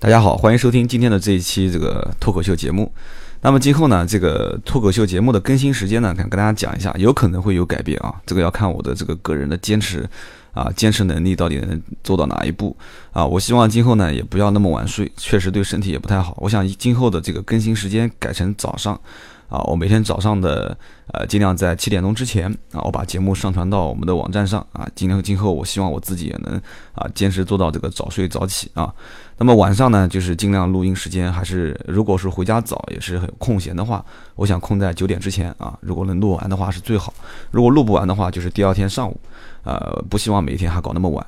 大家好，欢迎收听今天的这一期这个脱口秀节目。那么今后呢，这个脱口秀节目的更新时间呢，想跟大家讲一下，有可能会有改变啊。这个要看我的这个个人的坚持啊，坚持能力到底能做到哪一步啊。我希望今后呢，也不要那么晚睡，确实对身体也不太好。我想今后的这个更新时间改成早上。啊，我每天早上的呃，尽量在七点钟之前啊，我把节目上传到我们的网站上啊。今天今后，我希望我自己也能啊，坚持做到这个早睡早起啊。那么晚上呢，就是尽量录音时间还是，如果是回家早也是很空闲的话，我想空在九点之前啊。如果能录完的话是最好，如果录不完的话就是第二天上午，呃，不希望每一天还搞那么晚。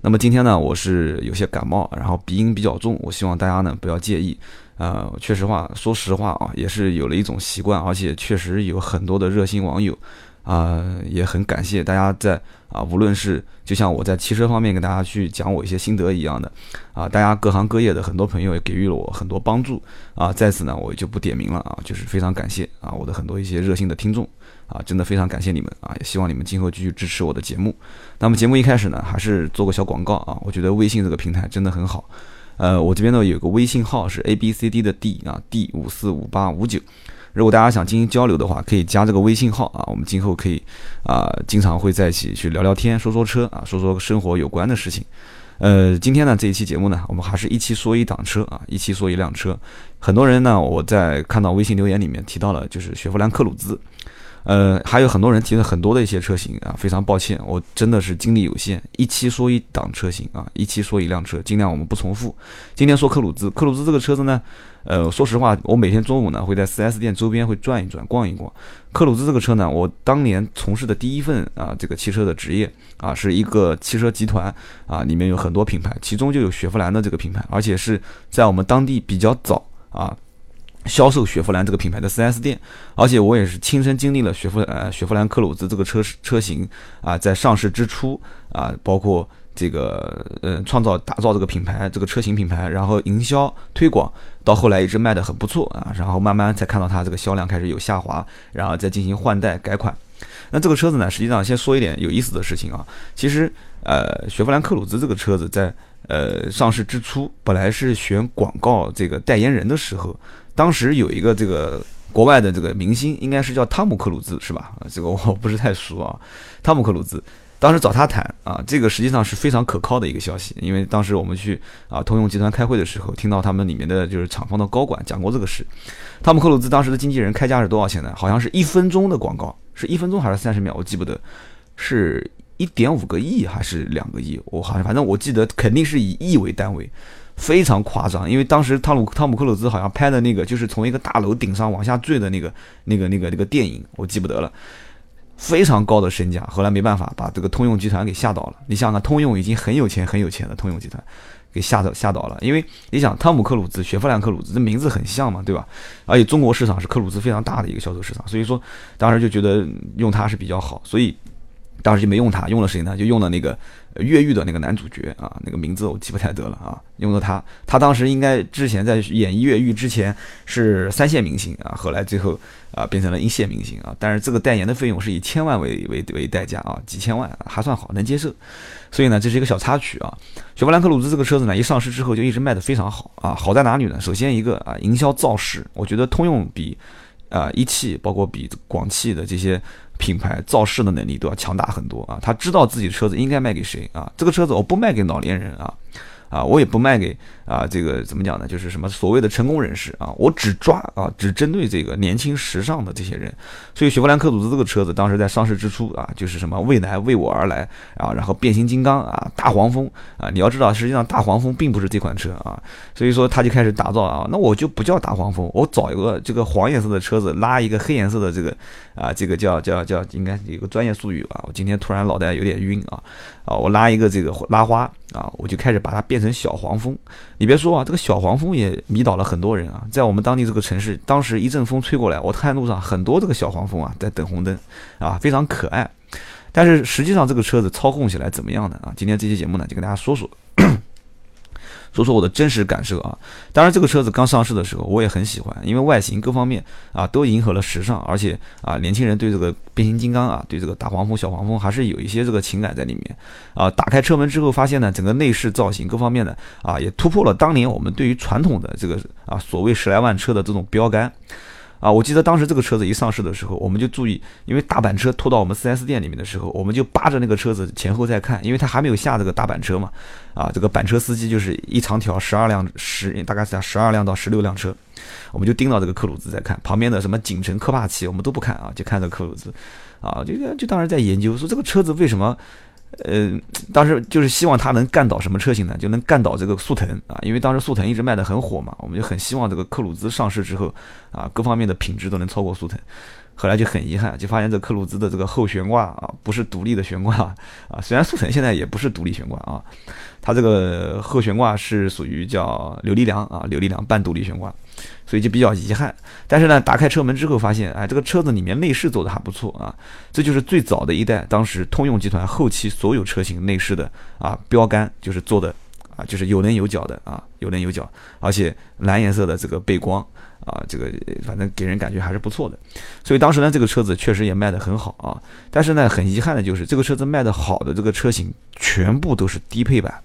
那么今天呢，我是有些感冒，然后鼻音比较重，我希望大家呢不要介意。呃，确实话，说实话啊，也是有了一种习惯，而且确实有很多的热心网友，啊，也很感谢大家在啊，无论是就像我在汽车方面跟大家去讲我一些心得一样的，啊，大家各行各业的很多朋友也给予了我很多帮助，啊，在此呢，我就不点名了啊，就是非常感谢啊，我的很多一些热心的听众，啊，真的非常感谢你们啊，也希望你们今后继续支持我的节目。那么节目一开始呢，还是做个小广告啊，我觉得微信这个平台真的很好。呃，我这边呢有个微信号是 A B C D 的 D 啊，D 五四五八五九。如果大家想进行交流的话，可以加这个微信号啊，我们今后可以啊经常会在一起去聊聊天，说说车啊，说说生活有关的事情。呃，今天呢这一期节目呢，我们还是一期说一档车啊，一期说一辆车。很多人呢，我在看到微信留言里面提到了，就是雪佛兰克鲁兹。呃，还有很多人提了很多的一些车型啊，非常抱歉，我真的是精力有限，一期说一档车型啊，一期说一辆车，尽量我们不重复。今天说克鲁兹，克鲁兹这个车子呢，呃，说实话，我每天中午呢会在 4S 店周边会转一转，逛一逛。克鲁兹这个车呢，我当年从事的第一份啊，这个汽车的职业啊，是一个汽车集团啊，里面有很多品牌，其中就有雪佛兰的这个品牌，而且是在我们当地比较早啊。销售雪佛兰这个品牌的 4S 店，而且我也是亲身经历了雪佛呃雪佛兰克鲁兹这个车车型啊，在上市之初啊，包括这个呃创造打造这个品牌这个车型品牌，然后营销推广，到后来一直卖的很不错啊，然后慢慢才看到它这个销量开始有下滑，然后再进行换代改款。那这个车子呢，实际上先说一点有意思的事情啊，其实呃雪佛兰克鲁兹这个车子在呃上市之初，本来是选广告这个代言人的时候。当时有一个这个国外的这个明星，应该是叫汤姆克鲁兹是吧？这个我不是太熟啊。汤姆克鲁兹当时找他谈啊，这个实际上是非常可靠的一个消息，因为当时我们去啊通用集团开会的时候，听到他们里面的就是厂方的高管讲过这个事。汤姆克鲁兹当时的经纪人开价是多少钱呢？好像是一分钟的广告，是一分钟还是三十秒？我记不得，是一点五个亿还是两个亿？我好像反正我记得肯定是以亿为单位。非常夸张，因为当时汤姆汤姆克鲁兹好像拍的那个就是从一个大楼顶上往下坠的那个那个那个那个电影，我记不得了。非常高的身价，后来没办法把这个通用集团给吓倒了。你想想，通用已经很有钱很有钱的通用集团，给吓倒吓倒了。因为你想，汤姆克鲁兹、雪佛兰克鲁兹这名字很像嘛，对吧？而且中国市场是克鲁兹非常大的一个销售市场，所以说当时就觉得用它是比较好，所以当时就没用他，用了谁呢？就用了那个。越狱的那个男主角啊，那个名字我记不太得了啊，用的他，他当时应该之前在演越狱之前是三线明星啊，后来最后啊变成了一线明星啊，但是这个代言的费用是以千万为为为代价啊，几千万还算好，能接受，所以呢这是一个小插曲啊。雪佛兰克鲁兹这个车子呢一上市之后就一直卖的非常好啊，好在哪里呢？首先一个啊营销造势，我觉得通用比啊一汽包括比广汽的这些。品牌造势的能力都要强大很多啊！他知道自己的车子应该卖给谁啊？这个车子我不卖给老年人啊。啊，我也不卖给啊，这个怎么讲呢？就是什么所谓的成功人士啊，我只抓啊，只针对这个年轻时尚的这些人。所以雪佛兰科鲁兹这个车子当时在上市之初啊，就是什么未来为我而来啊，然后变形金刚啊，大黄蜂啊，你要知道，实际上大黄蜂并不是这款车啊，所以说他就开始打造啊，那我就不叫大黄蜂，我找一个这个黄颜色的车子拉一个黑颜色的这个啊，这个叫叫叫，应该有个专业术语吧？我今天突然脑袋有点晕啊啊，我拉一个这个拉花。啊，我就开始把它变成小黄蜂。你别说啊，这个小黄蜂也迷倒了很多人啊。在我们当地这个城市，当时一阵风吹过来，我看路上很多这个小黄蜂啊，在等红灯，啊，非常可爱。但是实际上这个车子操控起来怎么样呢啊？今天这期节目呢，就跟大家说说。说说我的真实感受啊。当然，这个车子刚上市的时候，我也很喜欢，因为外形各方面啊都迎合了时尚，而且啊年轻人对这个变形金刚啊，对这个大黄蜂、小黄蜂还是有一些这个情感在里面啊。打开车门之后，发现呢，整个内饰造型各方面呢啊也突破了当年我们对于传统的这个啊所谓十来万车的这种标杆。啊，我记得当时这个车子一上市的时候，我们就注意，因为大板车拖到我们 4S 店里面的时候，我们就扒着那个车子前后在看，因为它还没有下这个大板车嘛。啊，这个板车司机就是一长条十二辆十，大概是十二辆到十六辆车，我们就盯到这个克鲁兹在看，旁边的什么景程、科帕奇我们都不看啊，就看这个克鲁兹，啊，就就当时在研究说这个车子为什么。呃，当时就是希望它能干倒什么车型呢？就能干倒这个速腾啊，因为当时速腾一直卖得很火嘛，我们就很希望这个克鲁兹上市之后啊，各方面的品质都能超过速腾。后来就很遗憾，就发现这克鲁兹的这个后悬挂啊，不是独立的悬挂 啊，虽然速腾现在也不是独立悬挂啊，它这个后悬挂是属于叫扭力梁啊，扭力梁半独立悬挂。所以就比较遗憾，但是呢，打开车门之后发现，哎，这个车子里面内饰做的还不错啊。这就是最早的一代，当时通用集团后期所有车型内饰的啊标杆，就是做的啊，就是有棱有角的啊，有棱有角，而且蓝颜色的这个背光啊，这个反正给人感觉还是不错的。所以当时呢，这个车子确实也卖得很好啊。但是呢，很遗憾的就是这个车子卖得好的这个车型全部都是低配版，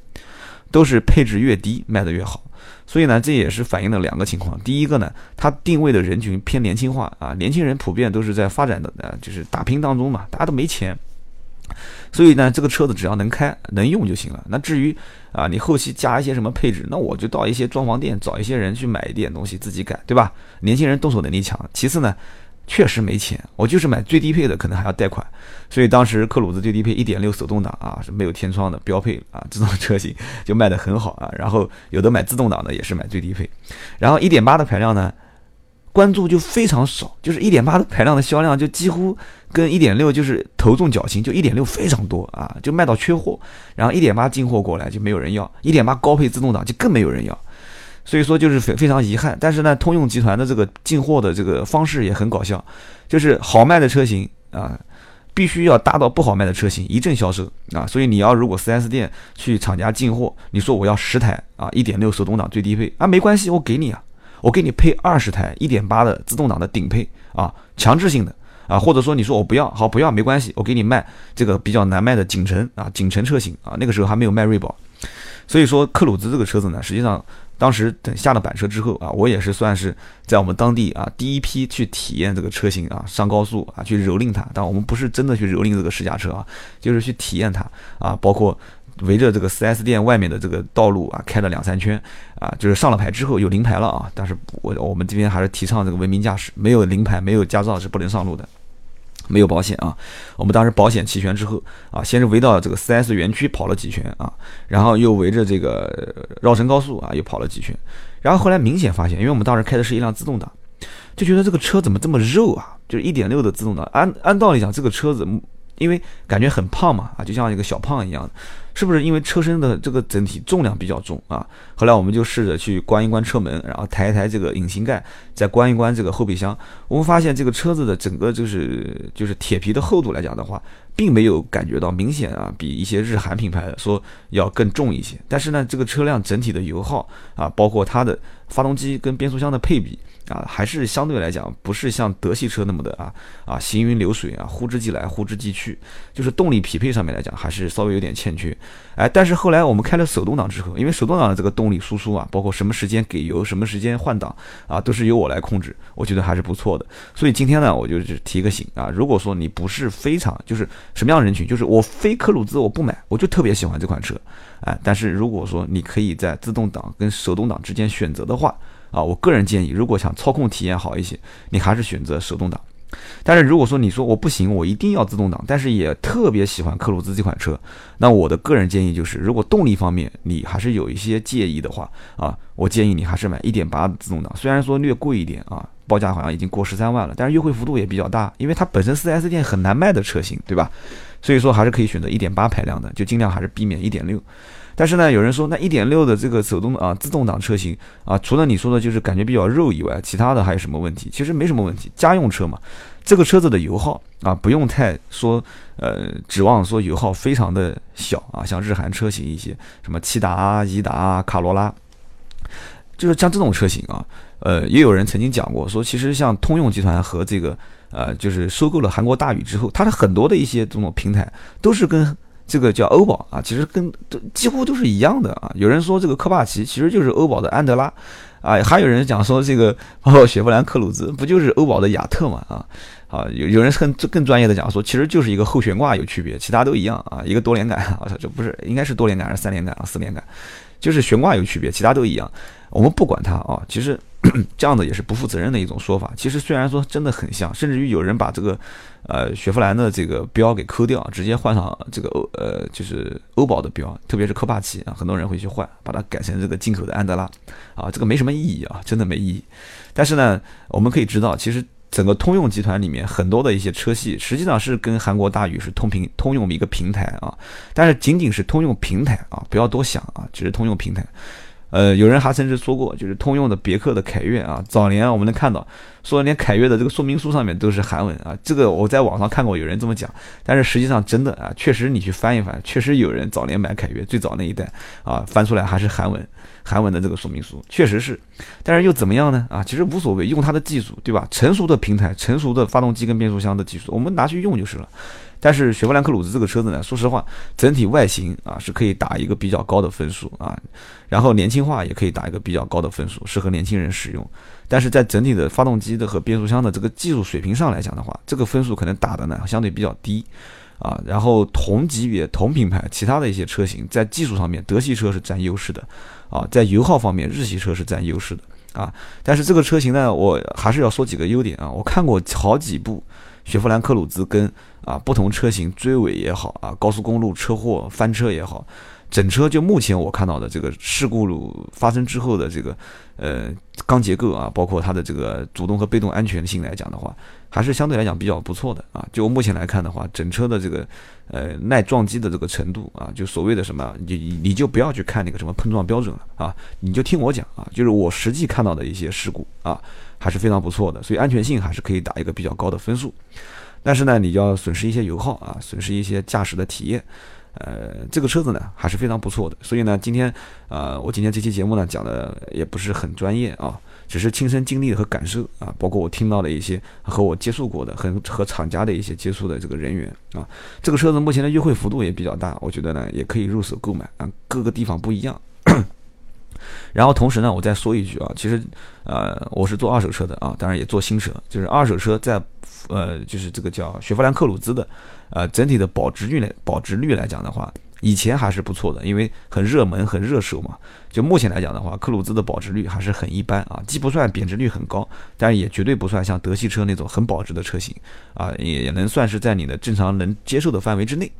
都是配置越低卖得越好。所以呢，这也是反映了两个情况。第一个呢，它定位的人群偏年轻化啊，年轻人普遍都是在发展的呃，就是打拼当中嘛，大家都没钱，所以呢，这个车子只要能开能用就行了。那至于啊，你后期加一些什么配置，那我就到一些装潢店找一些人去买一点东西自己改，对吧？年轻人动手能力强。其次呢。确实没钱，我就是买最低配的，可能还要贷款，所以当时克鲁兹最低配一点六手动挡啊是没有天窗的标配啊，这种车型就卖得很好啊。然后有的买自动挡的也是买最低配，然后一点八的排量呢，关注就非常少，就是一点八的排量的销量就几乎跟一点六就是头重脚轻，就一点六非常多啊，就卖到缺货，然后一点八进货过来就没有人要，一点八高配自动挡就更没有人要。所以说就是非非常遗憾，但是呢，通用集团的这个进货的这个方式也很搞笑，就是好卖的车型啊，必须要搭到不好卖的车型一阵销售啊。所以你要如果 4S 店去厂家进货，你说我要十台啊1.6手动挡最低配啊，没关系，我给你啊，我给你配二十台1.8的自动挡的顶配啊，强制性的啊，或者说你说我不要，好不要没关系，我给你卖这个比较难卖的景程啊，景程车型啊，那个时候还没有卖锐宝，所以说克鲁兹这个车子呢，实际上。当时等下了板车之后啊，我也是算是在我们当地啊第一批去体验这个车型啊，上高速啊去蹂躏它。但我们不是真的去蹂躏这个试驾车啊，就是去体验它啊，包括围着这个 4S 店外面的这个道路啊开了两三圈啊，就是上了牌之后有临牌了啊，但是我我们这边还是提倡这个文明驾驶，没有临牌没有驾照是不能上路的。没有保险啊！我们当时保险齐全之后啊，先是围到这个 4S 园区跑了几圈啊，然后又围着这个绕城高速啊又跑了几圈，然后后来明显发现，因为我们当时开的是一辆自动挡，就觉得这个车怎么这么肉啊？就是1.6的自动挡，按按道理讲，这个车子因为感觉很胖嘛啊，就像一个小胖一样。是不是因为车身的这个整体重量比较重啊？后来我们就试着去关一关车门，然后抬一抬这个引擎盖，再关一关这个后备箱。我们发现这个车子的整个就是就是铁皮的厚度来讲的话，并没有感觉到明显啊，比一些日韩品牌的说要更重一些。但是呢，这个车辆整体的油耗啊，包括它的发动机跟变速箱的配比啊，还是相对来讲不是像德系车那么的啊啊行云流水啊，呼之即来呼之即去。就是动力匹配上面来讲，还是稍微有点欠缺。哎，但是后来我们开了手动挡之后，因为手动挡的这个动力输出啊，包括什么时间给油、什么时间换挡啊，都是由我来控制，我觉得还是不错的。所以今天呢，我就提个醒啊，如果说你不是非常就是什么样的人群，就是我非科鲁兹我不买，我就特别喜欢这款车，哎，但是如果说你可以在自动挡跟手动挡之间选择的话，啊，我个人建议，如果想操控体验好一些，你还是选择手动挡。但是如果说你说我不行，我一定要自动挡，但是也特别喜欢克鲁兹这款车，那我的个人建议就是，如果动力方面你还是有一些介意的话啊，我建议你还是买1.8的自动挡，虽然说略贵一点啊，报价好像已经过十三万了，但是优惠幅度也比较大，因为它本身 4S 店很难卖的车型，对吧？所以说还是可以选择1.8排量的，就尽量还是避免1.6。但是呢，有人说那一点六的这个手动啊自动挡车型啊，除了你说的就是感觉比较肉以外，其他的还有什么问题？其实没什么问题，家用车嘛，这个车子的油耗啊不用太说，呃，指望说油耗非常的小啊，像日韩车型一些什么骐达啊、颐达、卡罗拉，就是像这种车型啊，呃，也有人曾经讲过说，其实像通用集团和这个呃，就是收购了韩国大宇之后，它的很多的一些这种平台都是跟。这个叫欧宝啊，其实跟都几乎都是一样的啊。有人说这个科帕奇其实就是欧宝的安德拉，啊，还有人讲说这个包括雪佛兰克鲁兹不就是欧宝的雅特嘛啊？啊，有有人更更专业的讲说，其实就是一个后悬挂有区别，其他都一样啊。一个多连杆啊，这不是应该是多连杆还是三连杆啊？四连杆，就是悬挂有区别，其他都一样。我们不管它啊，其实 这样的也是不负责任的一种说法。其实虽然说真的很像，甚至于有人把这个。呃，雪佛兰的这个标给抠掉，直接换上这个欧呃，就是欧宝的标，特别是科帕奇啊，很多人会去换，把它改成这个进口的安德拉，啊，这个没什么意义啊，真的没意义。但是呢，我们可以知道，其实整个通用集团里面很多的一些车系，实际上是跟韩国大宇是通平通用的一个平台啊，但是仅仅是通用平台啊，不要多想啊，只是通用平台。呃，有人还甚至说过，就是通用的别克的凯越啊，早年我们能看到，说连凯越的这个说明书上面都是韩文啊，这个我在网上看过有人这么讲，但是实际上真的啊，确实你去翻一翻，确实有人早年买凯越最早那一代啊，翻出来还是韩文，韩文的这个说明书，确实是，但是又怎么样呢？啊，其实无所谓，用它的技术，对吧？成熟的平台，成熟的发动机跟变速箱的技术，我们拿去用就是了。但是雪佛兰克鲁兹这个车子呢，说实话，整体外形啊是可以打一个比较高的分数啊，然后年轻化也可以打一个比较高的分数，适合年轻人使用。但是在整体的发动机的和变速箱的这个技术水平上来讲的话，这个分数可能打的呢相对比较低啊。然后同级别同品牌其他的一些车型，在技术上面，德系车是占优势的啊，在油耗方面，日系车是占优势的啊。但是这个车型呢，我还是要说几个优点啊。我看过好几部雪佛兰克鲁兹跟啊，不同车型追尾也好啊，高速公路车祸翻车也好，整车就目前我看到的这个事故发生之后的这个呃钢结构啊，包括它的这个主动和被动安全性来讲的话，还是相对来讲比较不错的啊。就目前来看的话，整车的这个呃耐撞击的这个程度啊，就所谓的什么，你你就不要去看那个什么碰撞标准了啊，你就听我讲啊，就是我实际看到的一些事故啊，还是非常不错的，所以安全性还是可以打一个比较高的分数。但是呢，你要损失一些油耗啊，损失一些驾驶的体验，呃，这个车子呢还是非常不错的。所以呢，今天啊，我今天这期节目呢讲的也不是很专业啊，只是亲身经历和感受啊，包括我听到的一些和我接触过的，和和厂家的一些接触的这个人员啊，这个车子目前的优惠幅度也比较大，我觉得呢也可以入手购买啊，各个地方不一样。然后同时呢，我再说一句啊，其实呃，我是做二手车的啊，当然也做新车，就是二手车在。呃，就是这个叫雪佛兰克鲁兹的，呃，整体的保值率来保值率来讲的话，以前还是不错的，因为很热门、很热手嘛。就目前来讲的话，克鲁兹的保值率还是很一般啊，既不算贬值率很高，但也绝对不算像德系车那种很保值的车型啊，也也能算是在你的正常能接受的范围之内。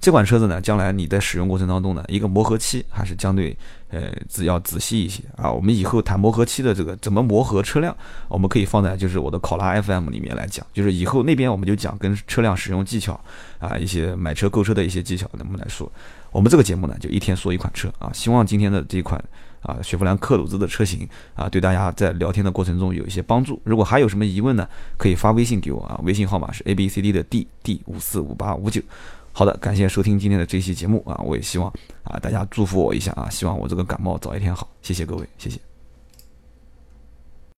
这款车子呢，将来你在使用过程当中呢，一个磨合期还是相对呃只要仔细一些啊。我们以后谈磨合期的这个怎么磨合车辆，我们可以放在就是我的考拉 FM 里面来讲，就是以后那边我们就讲跟车辆使用技巧啊，一些买车购车的一些技巧，能不能来说？我们这个节目呢，就一天说一款车啊。希望今天的这款啊雪佛兰克鲁兹的车型啊，对大家在聊天的过程中有一些帮助。如果还有什么疑问呢，可以发微信给我啊，微信号码是 A B C D 的 D D 五四五八五九。好的，感谢收听今天的这期节目啊！我也希望啊，大家祝福我一下啊，希望我这个感冒早一天好。谢谢各位，谢谢。